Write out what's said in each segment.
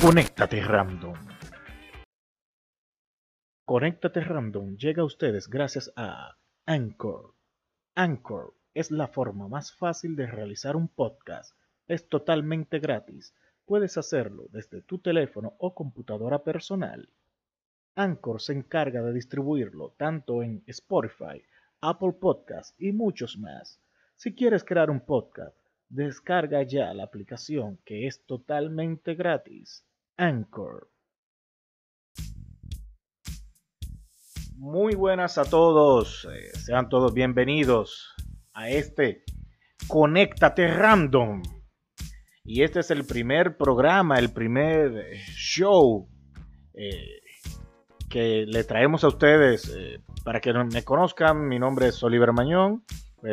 Conéctate Random. Conéctate Random llega a ustedes gracias a Anchor. Anchor es la forma más fácil de realizar un podcast. Es totalmente gratis. Puedes hacerlo desde tu teléfono o computadora personal. Anchor se encarga de distribuirlo tanto en Spotify, Apple Podcasts y muchos más. Si quieres crear un podcast, descarga ya la aplicación que es totalmente gratis. Anchor. Muy buenas a todos, eh, sean todos bienvenidos a este Conéctate Random. Y este es el primer programa, el primer eh, show eh, que le traemos a ustedes. para que me conozcan, mi nombre es Oliver Mañón.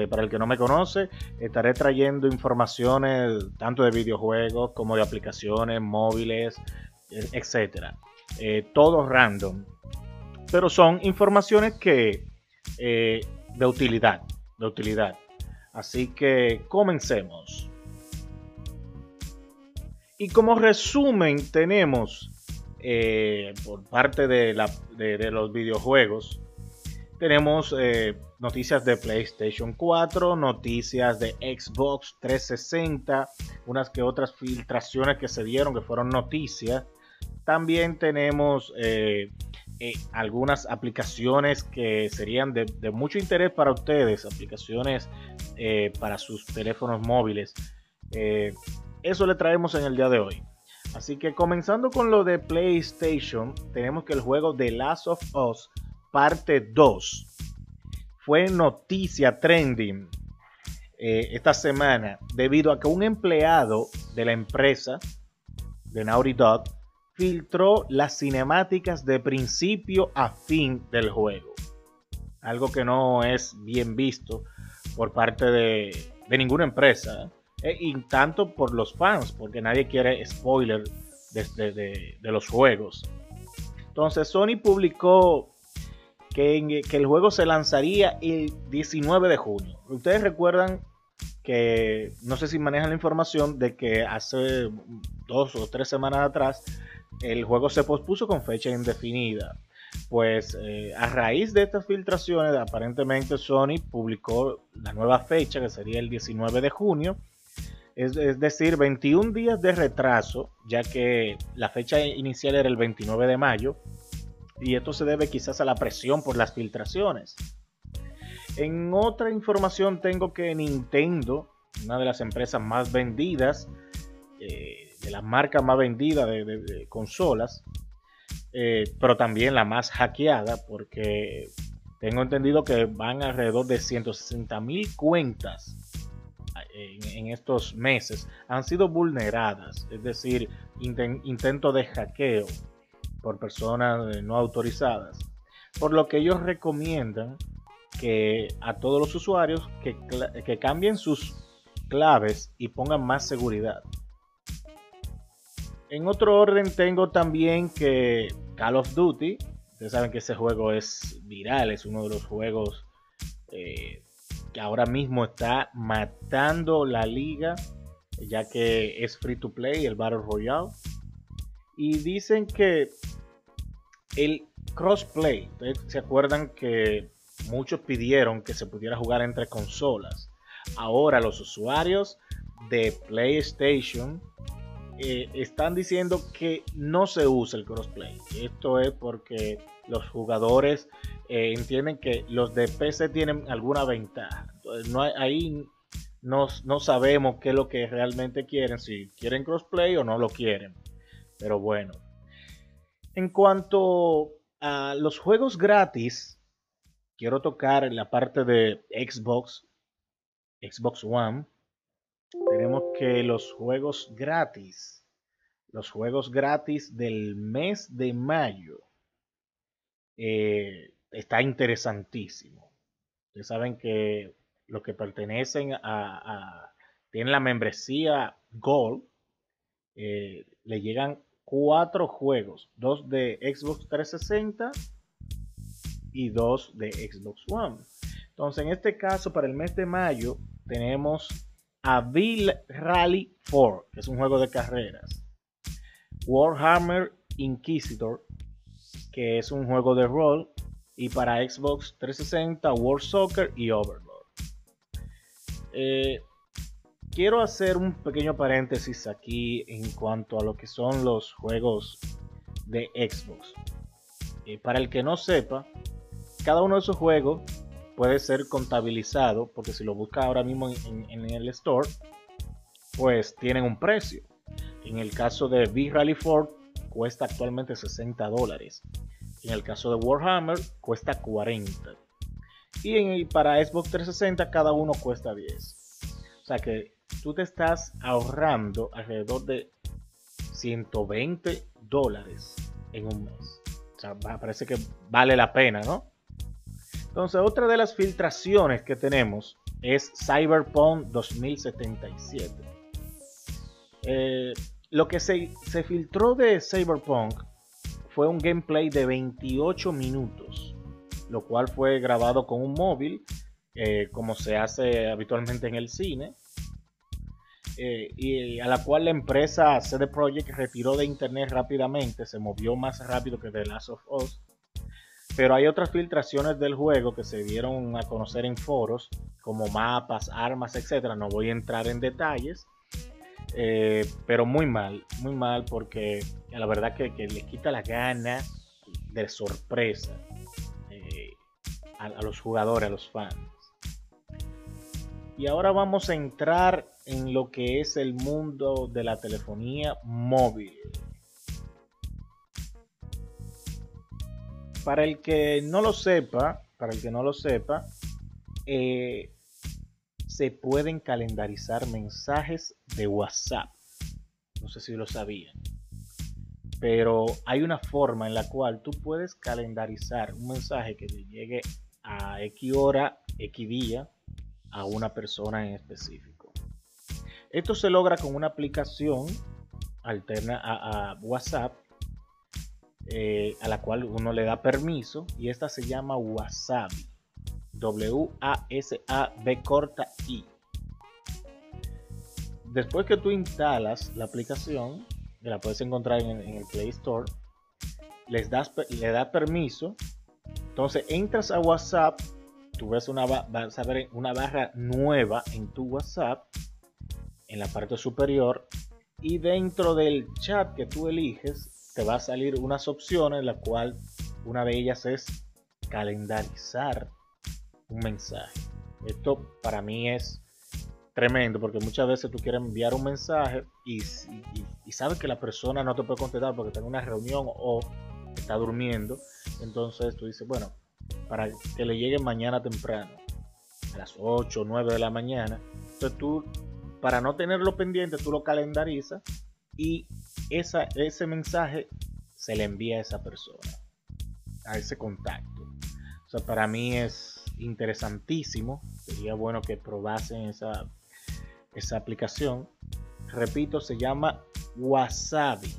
Para el que no me conoce, estaré trayendo informaciones tanto de videojuegos como de aplicaciones móviles, etcétera. todo random pero son informaciones que eh, de utilidad, de utilidad. Así que comencemos. Y como resumen tenemos eh, por parte de, los videojuegos, tenemos eh, noticias de PlayStation 4, noticias de Xbox 360, unas que otras filtraciones que se dieron que fueron noticias. También tenemos eh, algunas aplicaciones que serían de, mucho interés para ustedes, aplicaciones eh, para sus teléfonos móviles. Eh, eso le traemos en el día de hoy. Así que comenzando con lo de PlayStation, tenemos que el juego The Last of Us parte 2 fue noticia trending esta semana debido a que un empleado de la empresa de Naughty Dog filtró las cinemáticas de principio a fin del juego. Algo que no es bien visto por parte de, ninguna empresa. ¿eh? y tanto por los fans, porque nadie quiere spoiler de, de, los juegos. Entonces Sony publicó que, el juego se lanzaría el 19 de junio. Ustedes recuerdan que, no sé si manejan la información de que hace dos o tres semanas atrás el juego se pospuso con fecha indefinida. Pues eh, a raíz de estas filtraciones, aparentemente Sony publicó la nueva fecha, que sería el 19 de junio. Es, decir, 21 días de retraso, ya que la fecha inicial era el 29 de mayo. Y esto se debe quizás a la presión por las filtraciones. En otra información tengo que Nintendo, una de las empresas más vendidas, eh, de las marcas más vendidas de, consolas, eh, pero también la más hackeada, porque tengo entendido que van alrededor de 160 mil cuentas en, estos meses han sido vulneradas, es decir, intento de hackeo por personas eh, no autorizadas. Por lo que ellos recomiendan que a todos los usuarios que, que cambien sus claves y pongan más seguridad. En otro orden tengo también que Call of Duty, ustedes saben que ese juego es viral, es uno de los juegos eh, que ahora mismo está matando la liga, ya que es free to play, el Battle Royale. Y dicen que el crossplay, ustedes se acuerdan que muchos pidieron que se pudiera jugar entre consolas. Ahora los usuarios de PlayStation eh, están diciendo que no se usa el crossplay. Esto es porque los jugadores eh, entienden que los de PC tienen alguna ventaja. No ahí no, no, sabemos qué es lo que realmente quieren, si quieren crossplay o no lo quieren. Pero bueno. En cuanto a los juegos gratis, quiero tocar la parte de Xbox, Xbox One tenemos que los juegos gratis, los juegos gratis del mes de mayo, eh, está interesantísimo. Ustedes saben que los que pertenecen a, tienen la membresía Gold, eh, le llegan cuatro juegos, dos de Xbox 360 y dos de Xbox One. Entonces, en este caso, para el mes de mayo, tenemos a Bill Rally 4, que es un juego de carreras. Warhammer Inquisitor, que es un juego de rol, y para Xbox 360, World Soccer y Overlord. Eh, quiero hacer un pequeño paréntesis aquí en cuanto a lo que son los juegos de Xbox. Eh, para el que no sepa, cada uno de esos juegos puede ser contabilizado, porque si lo busca ahora mismo en, el store, pues tienen un precio. En el caso de Big Rally 4 cuesta actualmente 60 dólares. En el caso de Warhammer cuesta 40. Y en, para Xbox 360 cada uno cuesta 10. O sea que tú te estás ahorrando alrededor de 120 dólares en un mes. O sea, parece que vale la pena, ¿no? Entonces, otra de las filtraciones que tenemos es Cyberpunk 2077. Eh, lo que se, filtró de Cyberpunk fue un gameplay de 28 minutos, lo cual fue grabado con un móvil, eh, como se hace habitualmente en el cine, eh, y a la cual la empresa CD Projekt retiró de internet rápidamente, se movió más rápido que The Last of Us pero hay otras filtraciones del juego que se dieron a conocer en foros, como mapas, armas, etcétera. No voy a entrar en detalles. Eh, pero muy mal, muy mal porque la verdad que, le quita la gana de sorpresa eh, a, los jugadores, a los fans. Y ahora vamos a entrar en lo que es el mundo de la telefonía móvil. para el que no lo sepa, para el que no lo sepa, eh, se pueden calendarizar mensajes de WhatsApp. No sé si lo sabían. Pero hay una forma en la cual tú puedes calendarizar un mensaje que te llegue a X hora, X día, a una persona en específico. Esto se logra con una aplicación alterna a WhatsApp eh, a la cual uno le da permiso y esta se llama Wasabi. W-A-S-A-B corta I. Después que tú instalas la aplicación, la puedes encontrar en, el Play Store, les das, le das permiso. Entonces entras a WhatsApp, tú ves una, vas a ver una barra nueva en tu WhatsApp, en la parte superior, y dentro del chat que tú eliges, te va a salir unas opciones, la cual una de ellas es calendarizar un mensaje. Esto para mí es tremendo porque muchas veces tú quieres enviar un mensaje y, sabes que la persona no te puede contestar porque está en una reunión o está durmiendo. Entonces tú dices, bueno, para que le llegue mañana temprano, a las 8 o 9 de la mañana. Entonces tú, para no tenerlo pendiente, tú lo calendarizas y esa, ese mensaje se le envía a esa persona, a ese contacto. O sea, para mí es interesantísimo. Sería bueno que probasen esa, esa aplicación. Repito, se llama Wasabi.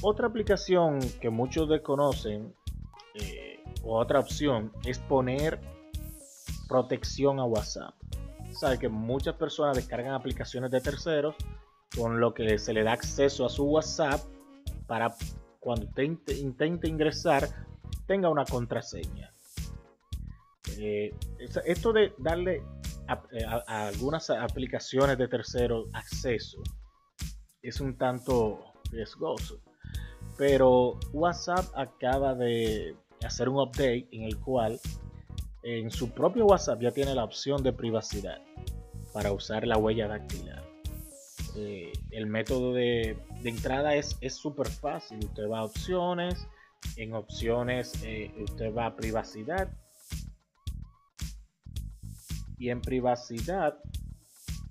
Otra aplicación que muchos desconocen, otra opción, es poner protección a WhatsApp. Sabe que muchas personas descargan aplicaciones de terceros con lo que se le da acceso a su WhatsApp para cuando intente ingresar tenga una contraseña. Eh, esto de darle eh, a, algunas aplicaciones de tercero acceso es un tanto riesgoso. Pero WhatsApp acaba de hacer un update en el cual en su propio WhatsApp ya tiene la opción de privacidad para usar la huella dactilar. Eh, el método de, entrada es súper fácil. Usted va a opciones, en opciones eh, usted va a privacidad y en privacidad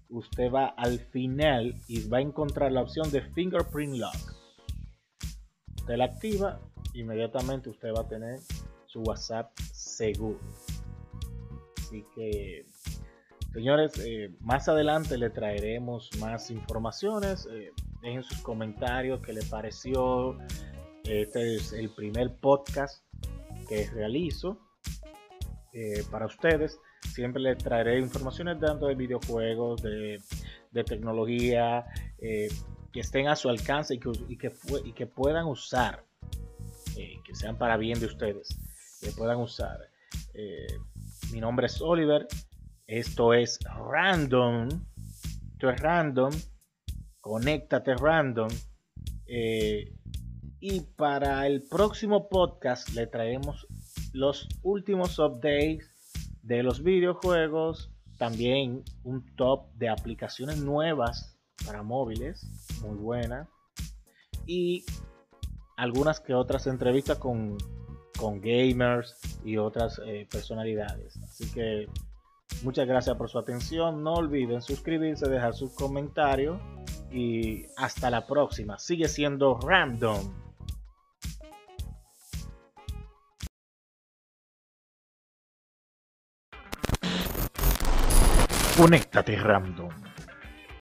usted va al final y va a encontrar la opción de fingerprint lock. Usted la activa, inmediatamente usted va a tener su WhatsApp seguro. Así que Señores, eh, más adelante le traeremos más informaciones. Eh, dejen sus comentarios qué les pareció. Este es el primer podcast que realizo eh, para ustedes. Siempre les traeré informaciones tanto de videojuegos, de, tecnología, que estén a su alcance y que, y que, puedan usar, eh, que sean para bien de ustedes, que puedan usar. Eh, mi nombre es Oliver, esto es Random, esto es Random, conéctate Random. Eh, y para el próximo podcast le traemos los últimos updates de los videojuegos, también un top de aplicaciones nuevas para móviles, muy buena. Y algunas que otras entrevistas con, gamers y otras eh, personalidades. Así que muchas gracias por su atención. No olviden suscribirse, dejar sus comentarios y hasta la próxima. Sigue siendo random. Conéctate random.